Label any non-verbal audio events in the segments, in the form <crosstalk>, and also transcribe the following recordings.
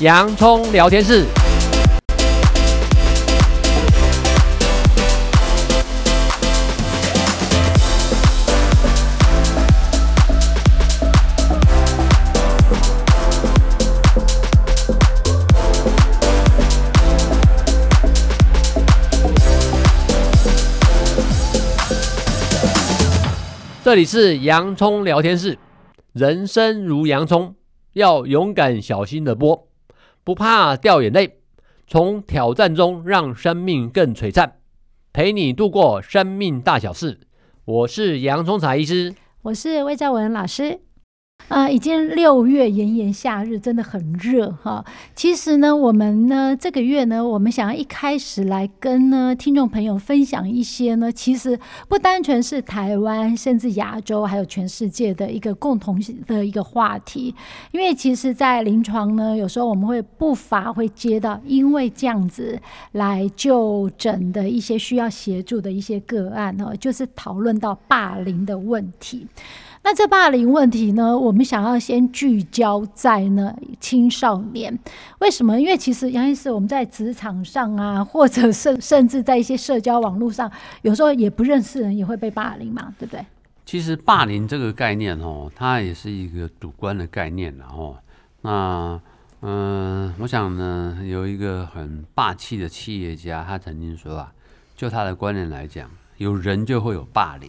洋葱聊天室。这里是洋葱聊天室。人生如洋葱，要勇敢小心的剥，不怕掉眼泪，从挑战中让生命更璀璨，陪你度过生命大小事。我是洋葱茶医师，我是魏兆文老师。啊、已经六月，炎炎夏日，真的很热哈。其实呢，我们呢这个月呢，我们想要一开始来跟呢听众朋友分享一些呢，其实不单纯是台湾，甚至亚洲，还有全世界的一个共同的一个话题。因为其实，在临床呢，有时候我们会不乏会接到因为这样子来就诊的一些需要协助的一些个案呢，就是讨论到霸凌的问题。那这霸凌问题呢，我们想要先聚焦在呢青少年，为什么？因为其实杨医师，我们在职场上啊，<laughs> 或者甚甚至在一些社交网络上，有时候也不认识人也会被霸凌嘛，对不对？其实霸凌这个概念哦，它也是一个主观的概念，然后那嗯、我想呢，有一个很霸气的企业家，他曾经说啊，就他的观念来讲，有人就会有霸凌。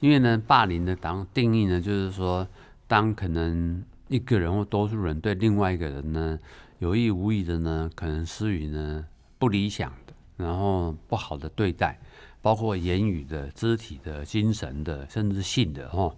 因为呢，霸凌的当定义呢，就是说，当可能一个人或多数人对另外一个人呢，有意无意的呢，可能施予呢不理想的，然后不好的对待，包括言语的、肢体的、精神的，甚至性的，哈。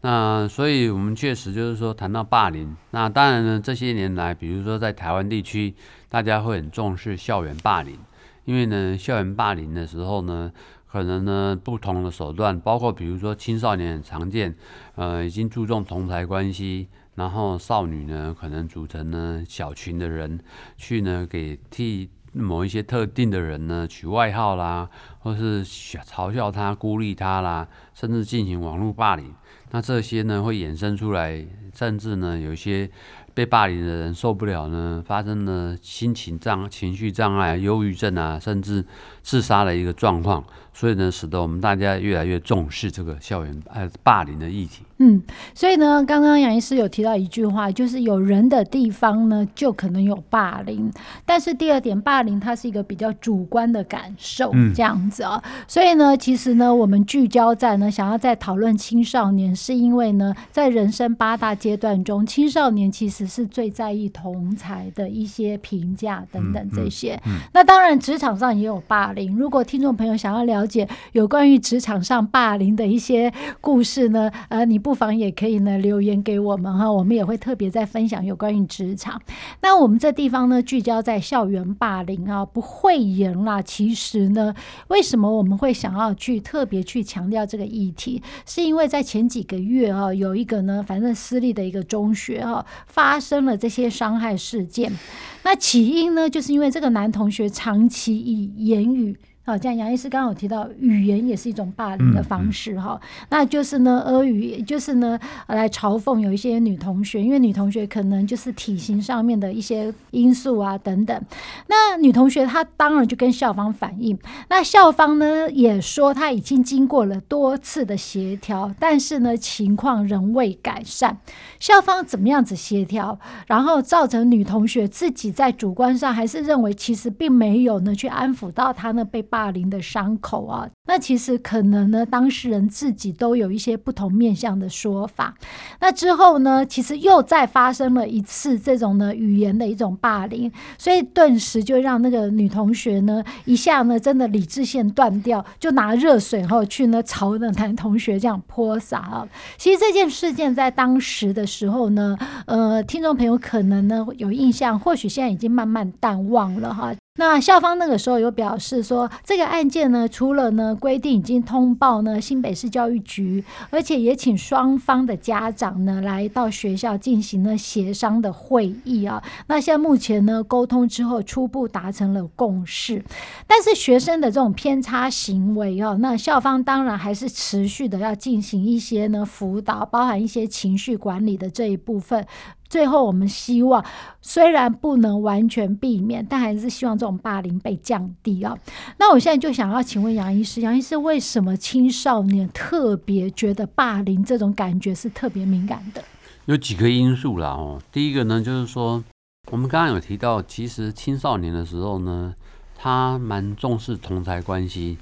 那所以我们确实就是说，谈到霸凌，那当然呢，这些年来，比如说在台湾地区，大家会很重视校园霸凌，因为呢，校园霸凌的时候呢。可能呢，不同的手段，包括比如说青少年很常见，呃，已经注重同台关系，然后少女呢，可能组成呢小群的人，去呢给替某一些特定的人呢取外号啦，或是嘲笑他、孤立他啦，甚至进行网络霸凌。那这些呢会衍生出来，甚至呢有一些被霸凌的人受不了呢，发生了心情障、情绪障碍、忧郁症啊，甚至自杀的一个状况。所以呢，使得我们大家越来越重视这个校园呃霸凌的议题。嗯，所以呢，刚刚杨医师有提到一句话，就是有人的地方呢，就可能有霸凌。但是第二点，霸凌它是一个比较主观的感受，这样子啊、哦。嗯、所以呢，其实呢，我们聚焦在呢，想要在讨论青少年，是因为呢，在人生八大阶段中，青少年其实是最在意同才的一些评价等等这些。嗯嗯嗯、那当然，职场上也有霸凌。如果听众朋友想要了了解有关于职场上霸凌的一些故事呢，呃，你不不妨也可以呢留言给我们哈，我们也会特别在分享有关于职场。那我们这地方呢聚焦在校园霸凌啊，不讳言啦。其实呢，为什么我们会想要去特别去强调这个议题？是因为在前几个月啊，有一个呢，反正私立的一个中学哈，发生了这些伤害事件。那起因呢，就是因为这个男同学长期以言语。好，像杨医师刚刚有提到，语言也是一种霸凌的方式哈。嗯嗯、那就是呢，阿语，就是呢，来嘲讽有一些女同学，因为女同学可能就是体型上面的一些因素啊等等。那女同学她当然就跟校方反映，那校方呢也说她已经经过了多次的协调，但是呢情况仍未改善。校方怎么样子协调，然后造成女同学自己在主观上还是认为其实并没有呢去安抚到她呢被。霸凌的伤口啊，那其实可能呢，当事人自己都有一些不同面向的说法。那之后呢，其实又再发生了一次这种呢语言的一种霸凌，所以顿时就让那个女同学呢一下呢真的理智线断掉，就拿热水后去呢朝那男同学这样泼洒啊。其实这件事件在当时的时候呢，呃，听众朋友可能呢有印象，或许现在已经慢慢淡忘了哈。那校方那个时候有表示说，这个案件呢，除了呢规定已经通报呢新北市教育局，而且也请双方的家长呢来到学校进行了协商的会议啊。那现在目前呢沟通之后，初步达成了共识。但是学生的这种偏差行为啊，那校方当然还是持续的要进行一些呢辅导，包含一些情绪管理的这一部分。最后，我们希望虽然不能完全避免，但还是希望这种霸凌被降低啊。那我现在就想要请问杨医师，杨医师为什么青少年特别觉得霸凌这种感觉是特别敏感的？有几个因素啦哦。第一个呢，就是说我们刚刚有提到，其实青少年的时候呢，他蛮重视同侪关系，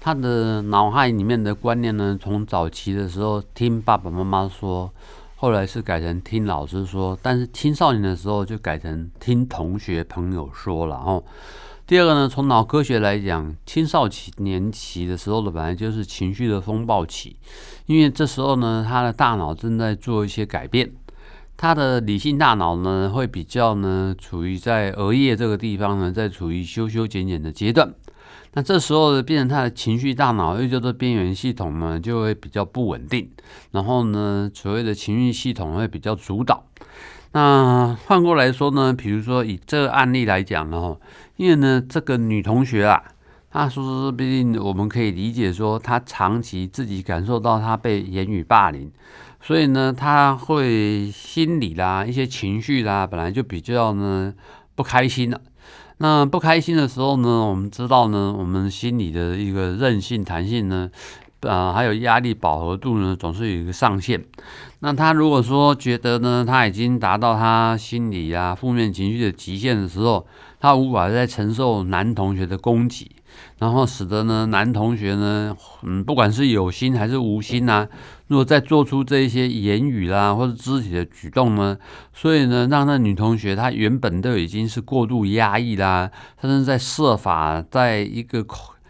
他的脑海里面的观念呢，从早期的时候听爸爸妈妈说。后来是改成听老师说，但是青少年的时候就改成听同学朋友说了哦。第二个呢，从脑科学来讲，青少年期的时候的本来就是情绪的风暴期，因为这时候呢，他的大脑正在做一些改变，他的理性大脑呢会比较呢处于在额叶这个地方呢，在处于修修剪剪的阶段。那这时候呢，变成他的情绪大脑，又叫做边缘系统呢，就会比较不稳定。然后呢，所谓的情绪系统会比较主导。那换过来说呢，比如说以这个案例来讲呢，因为呢，这个女同学啊，她说说，毕竟我们可以理解说，她长期自己感受到她被言语霸凌，所以呢，她会心理啦一些情绪啦，本来就比较呢不开心了。那不开心的时候呢，我们知道呢，我们心理的一个韧性、弹性呢，啊、还有压力饱和度呢，总是有一个上限。那他如果说觉得呢，他已经达到他心理啊负面情绪的极限的时候，他无法再承受男同学的攻击，然后使得呢，男同学呢，嗯，不管是有心还是无心啊。如果再做出这一些言语啦，或者肢体的举动呢，所以呢，让那女同学她原本都已经是过度压抑啦，她正在设法在一个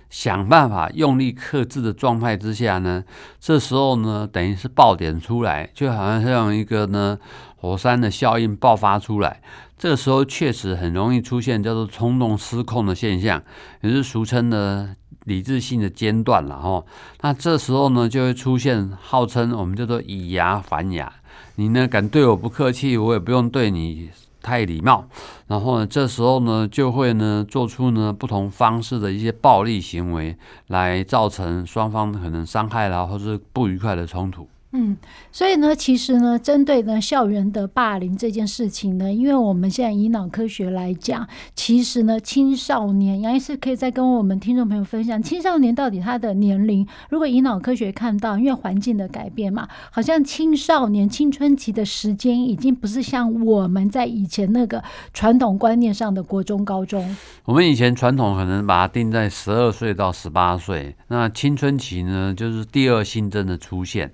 想办法用力克制的状态之下呢，这时候呢，等于是爆点出来，就好像像一个呢火山的效应爆发出来，这个时候确实很容易出现叫做冲动失控的现象，也是俗称的。理智性的间断了哈，那这时候呢，就会出现号称我们叫做以牙还牙，你呢敢对我不客气，我也不用对你太礼貌，然后呢，这时候呢就会呢做出呢不同方式的一些暴力行为，来造成双方可能伤害啦，或是不愉快的冲突。嗯，所以呢，其实呢，针对呢校园的霸凌这件事情呢，因为我们现在以脑科学来讲，其实呢，青少年杨医师可以再跟我们听众朋友分享，青少年到底他的年龄，如果以脑科学看到，因为环境的改变嘛，好像青少年青春期的时间已经不是像我们在以前那个传统观念上的国中、高中。我们以前传统可能把它定在十二岁到十八岁，那青春期呢，就是第二性征的出现。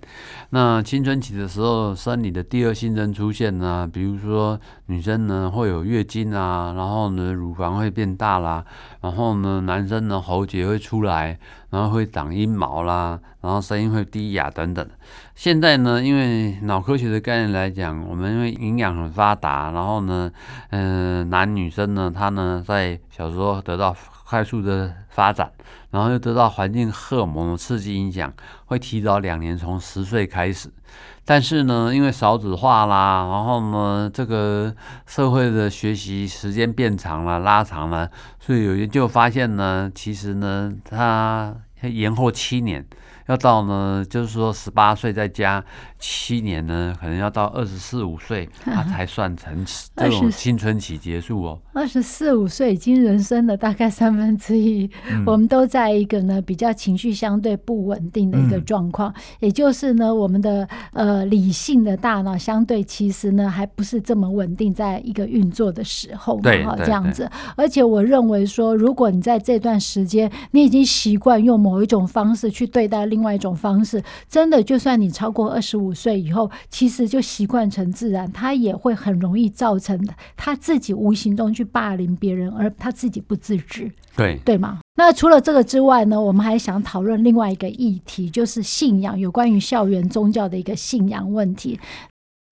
那青春期的时候，生理的第二性征出现呢，比如说女生呢会有月经啊，然后呢乳房会变大啦，然后呢男生呢喉结会出来，然后会长阴毛啦，然后声音会低哑等等。现在呢，因为脑科学的概念来讲，我们因为营养很发达，然后呢，嗯、男女生呢他呢在小时候得到快速的发展。然后又得到环境荷尔蒙的刺激影响，会提早两年，从十岁开始。但是呢，因为少子化啦，然后呢，这个社会的学习时间变长了、拉长了，所以有研究发现呢，其实呢，它延后七年。要到呢，就是说十八岁再加七年呢，可能要到二十四五岁，他才算成 <laughs> 这种青春期结束哦。二十四五岁已经人生的大概三分之一，嗯、我们都在一个呢比较情绪相对不稳定的一个状况，嗯、也就是呢我们的呃理性的大脑相对其实呢还不是这么稳定，在一个运作的时候，对，这样子。而且我认为说，如果你在这段时间你已经习惯用某一种方式去对待另。另外一种方式，真的，就算你超过二十五岁以后，其实就习惯成自然，他也会很容易造成他自己无形中去霸凌别人，而他自己不自知，对对吗？那除了这个之外呢，我们还想讨论另外一个议题，就是信仰，有关于校园宗教的一个信仰问题。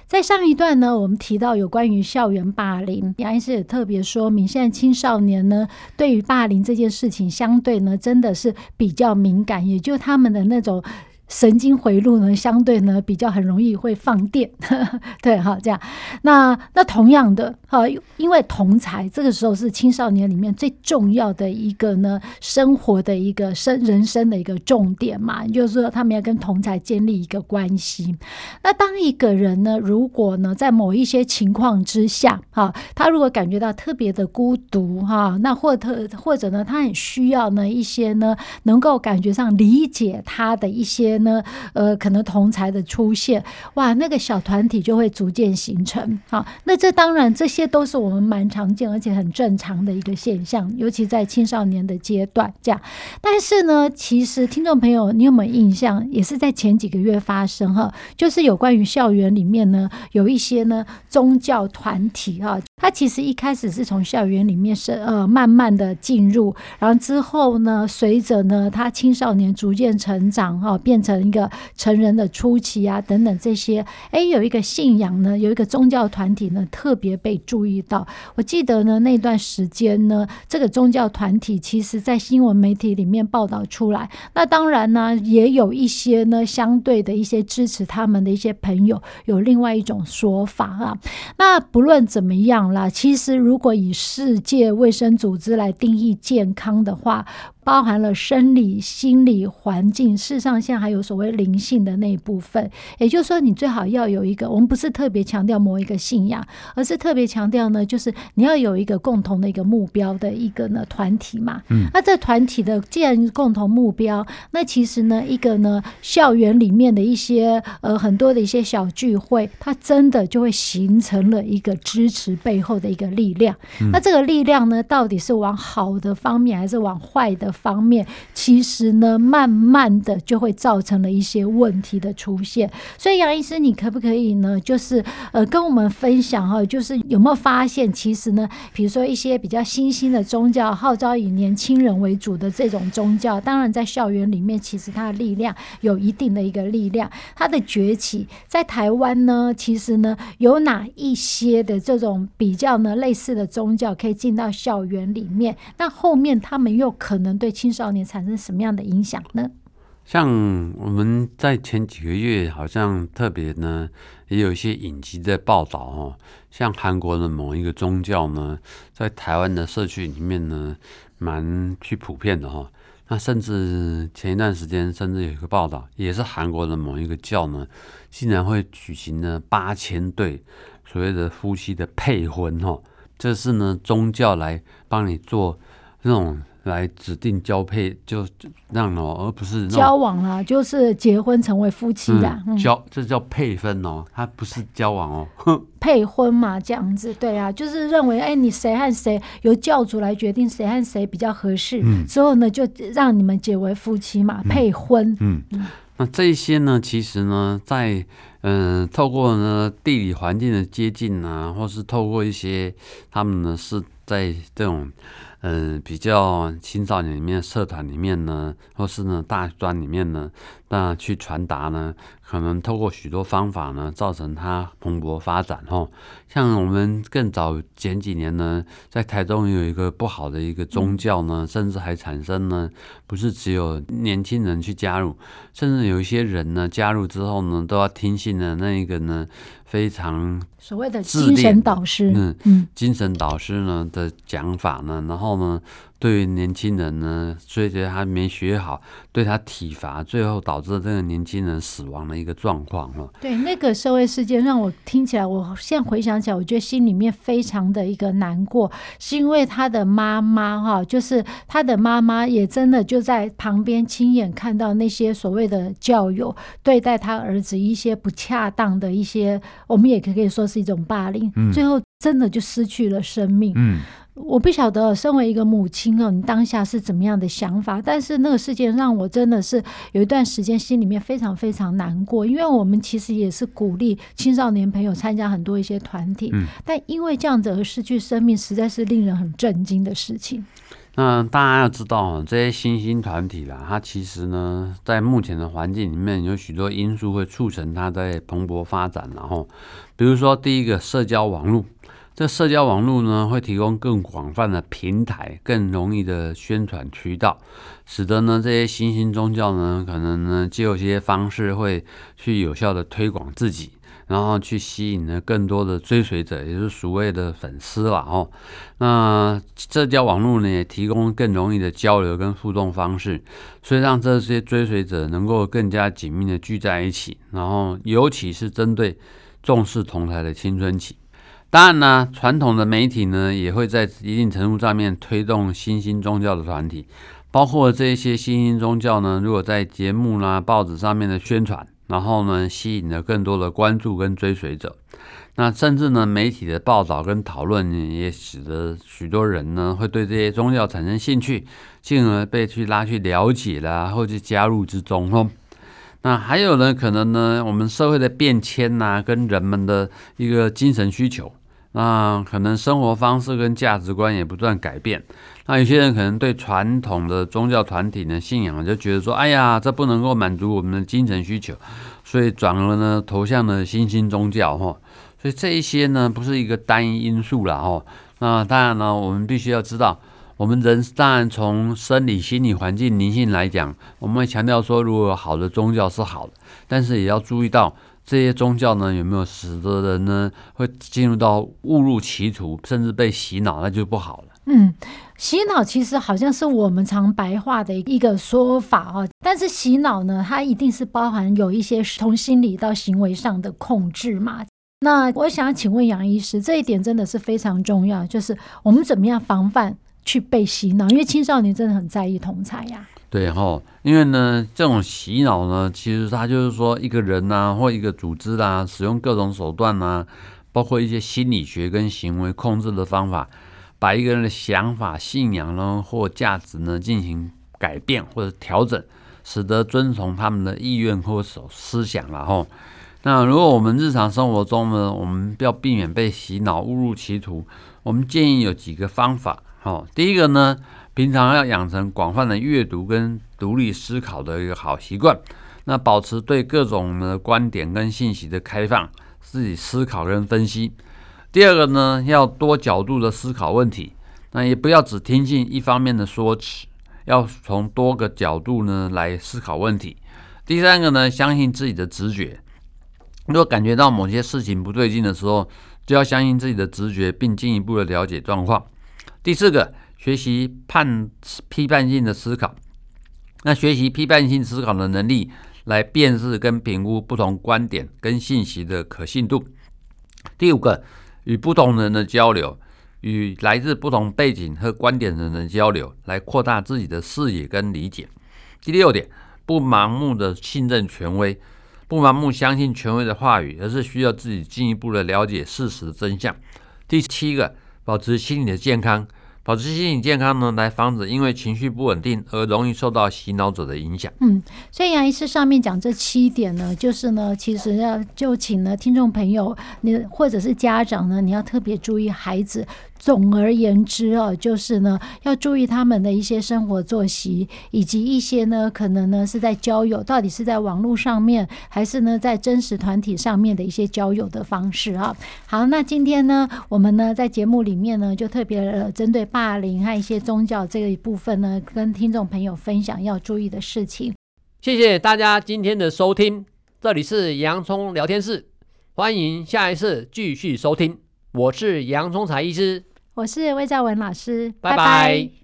在上一段呢，我们提到有关于校园霸凌，杨医师也特别说明，现在青少年呢，对于霸凌这件事情，相对呢，真的是比较敏感，也就他们的那种。神经回路呢，相对呢比较很容易会放电，<laughs> 对哈，这样。那那同样的哈，因为同才这个时候是青少年里面最重要的一个呢，生活的一个生人生的一个重点嘛，就是说他们要跟同才建立一个关系。那当一个人呢，如果呢在某一些情况之下，哈，他如果感觉到特别的孤独哈，那或特或者呢，他很需要呢一些呢能够感觉上理解他的一些。呢，呃，可能同才的出现，哇，那个小团体就会逐渐形成。好，那这当然这些都是我们蛮常见而且很正常的一个现象，尤其在青少年的阶段这样。但是呢，其实听众朋友，你有没有印象，也是在前几个月发生哈，就是有关于校园里面呢，有一些呢宗教团体哈，他其实一开始是从校园里面是呃慢慢的进入，然后之后呢，随着呢他青少年逐渐成长哈，变。成一个成人的初期啊，等等这些，哎，有一个信仰呢，有一个宗教团体呢，特别被注意到。我记得呢，那段时间呢，这个宗教团体其实在新闻媒体里面报道出来。那当然呢，也有一些呢，相对的一些支持他们的一些朋友，有另外一种说法啊。那不论怎么样啦，其实如果以世界卫生组织来定义健康的话，包含了生理、心理、环境，事实上现在还有所谓灵性的那一部分。也就是说，你最好要有一个，我们不是特别强调某一个信仰，而是特别强调呢，就是你要有一个共同的一个目标的一个呢团体嘛。嗯，那这团体的既然共同目标，那其实呢，一个呢校园里面的一些呃很多的一些小聚会，它真的就会形成了一个支持背后的一个力量。嗯，那这个力量呢，到底是往好的方面，还是往坏的方面，其实呢，慢慢的就会造成了一些问题的出现。所以杨医师，你可不可以呢，就是呃，跟我们分享哈，就是有没有发现，其实呢，比如说一些比较新兴的宗教，号召以年轻人为主的这种宗教，当然在校园里面，其实它的力量有一定的一个力量，它的崛起，在台湾呢，其实呢，有哪一些的这种比较呢类似的宗教可以进到校园里面？那后面他们又可能对对青少年产生什么样的影响呢？像我们在前几个月，好像特别呢，也有一些影集在报道哦。像韩国的某一个宗教呢，在台湾的社区里面呢，蛮去普遍的哈。那甚至前一段时间，甚至有一个报道，也是韩国的某一个教呢，竟然会举行了八千对所谓的夫妻的配婚哈。这是呢，宗教来帮你做那种。来指定交配就让哦，而不是交往啊，就是结婚成为夫妻的、嗯、交，这叫配婚哦，它不是交往哦，哼，<laughs> 配婚嘛，这样子，对啊，就是认为哎，你谁和谁由教主来决定谁和谁比较合适，嗯，之后呢就让你们结为夫妻嘛，嗯、配婚，嗯，嗯，那这些呢，其实呢，在嗯、呃，透过呢地理环境的接近啊，或是透过一些他们呢是在这种。嗯，比较青少年里面社团里面呢，或是呢大专里面呢，那去传达呢，可能透过许多方法呢，造成它蓬勃发展哦。像我们更早前几年呢，在台中有一个不好的一个宗教呢，嗯、甚至还产生呢，不是只有年轻人去加入，甚至有一些人呢加入之后呢，都要听信的那一个呢，非常所谓的精神导师，嗯嗯，精神导师呢的讲法呢，然后呢。对于年轻人呢，所以他没学好，对他体罚，最后导致这个年轻人死亡的一个状况哈。对，那个社会事件让我听起来，我现在回想起来，我觉得心里面非常的一个难过，是因为他的妈妈哈，就是他的妈妈也真的就在旁边亲眼看到那些所谓的教友对待他儿子一些不恰当的一些，我们也可以说是一种霸凌，嗯、最后真的就失去了生命。嗯。我不晓得，身为一个母亲哦，你当下是怎么样的想法？但是那个事件让我真的是有一段时间心里面非常非常难过，因为我们其实也是鼓励青少年朋友参加很多一些团体，嗯，但因为这样子而失去生命，实在是令人很震惊的事情。那大家要知道，这些新兴团体啦，它其实呢，在目前的环境里面，有许多因素会促成它在蓬勃发展。然后，比如说第一个，社交网络，这社交网络呢，会提供更广泛的平台，更容易的宣传渠道，使得呢这些新兴宗教呢，可能呢，借由一些方式会去有效的推广自己。然后去吸引了更多的追随者，也就是所谓的粉丝了哦。那社交网络呢，也提供更容易的交流跟互动方式，所以让这些追随者能够更加紧密的聚在一起。然后，尤其是针对重视同台的青春期。当然呢，传统的媒体呢，也会在一定程度上面推动新兴宗教的团体，包括这些新兴宗教呢，如果在节目啦、报纸上面的宣传。然后呢，吸引了更多的关注跟追随者。那甚至呢，媒体的报道跟讨论，也使得许多人呢会对这些宗教产生兴趣，进而被去拉去了解啦，或者加入之中哦。那还有呢，可能呢，我们社会的变迁呐、跟人们的一个精神需求，那可能生活方式跟价值观也不断改变。那有些人可能对传统的宗教团体呢信仰，就觉得说，哎呀，这不能够满足我们的精神需求，所以转而呢投向了新兴宗教哈。所以这一些呢不是一个单一因素了哈。那当然呢，我们必须要知道，我们人当然从生理、心理环境、灵性来讲，我们会强调说，如果好的宗教是好的，但是也要注意到这些宗教呢有没有使得人呢会进入到误入歧途，甚至被洗脑，那就不好了。嗯，洗脑其实好像是我们常白话的一个说法哦，但是洗脑呢，它一定是包含有一些从心理到行为上的控制嘛。那我想请问杨医师，这一点真的是非常重要，就是我们怎么样防范去被洗脑？因为青少年真的很在意同侪呀。对哈，因为呢，这种洗脑呢，其实它就是说一个人呐、或一个组织啊，使用各种手段啊，包括一些心理学跟行为控制的方法。把一个人的想法、信仰呢，或价值呢，进行改变或者调整，使得遵从他们的意愿或所思想了吼。那如果我们日常生活中呢，我们要避免被洗脑、误入歧途，我们建议有几个方法。吼，第一个呢，平常要养成广泛的阅读跟独立思考的一个好习惯。那保持对各种的观点跟信息的开放，自己思考跟分析。第二个呢，要多角度的思考问题，那也不要只听信一方面的说辞，要从多个角度呢来思考问题。第三个呢，相信自己的直觉，如果感觉到某些事情不对劲的时候，就要相信自己的直觉，并进一步的了解状况。第四个，学习判批判性的思考，那学习批判性思考的能力，来辨识跟评估不同观点跟信息的可信度。第五个。与不同人的交流，与来自不同背景和观点的人的交流，来扩大自己的视野跟理解。第六点，不盲目的信任权威，不盲目相信权威的话语，而是需要自己进一步的了解事实真相。第七个，保持心理的健康。保持心理健康呢，来防止因为情绪不稳定而容易受到洗脑者的影响。嗯，所以杨医师上面讲这七点呢，就是呢，其实要就请呢听众朋友，你或者是家长呢，你要特别注意孩子。总而言之哦，就是呢，要注意他们的一些生活作息，以及一些呢，可能呢是在交友，到底是在网络上面，还是呢在真实团体上面的一些交友的方式啊。好，那今天呢，我们呢在节目里面呢，就特别针对霸凌和一些宗教这个一部分呢，跟听众朋友分享要注意的事情。谢谢大家今天的收听，这里是洋葱聊天室，欢迎下一次继续收听。我是洋葱才医师，我是魏兆文老师，拜拜。拜拜。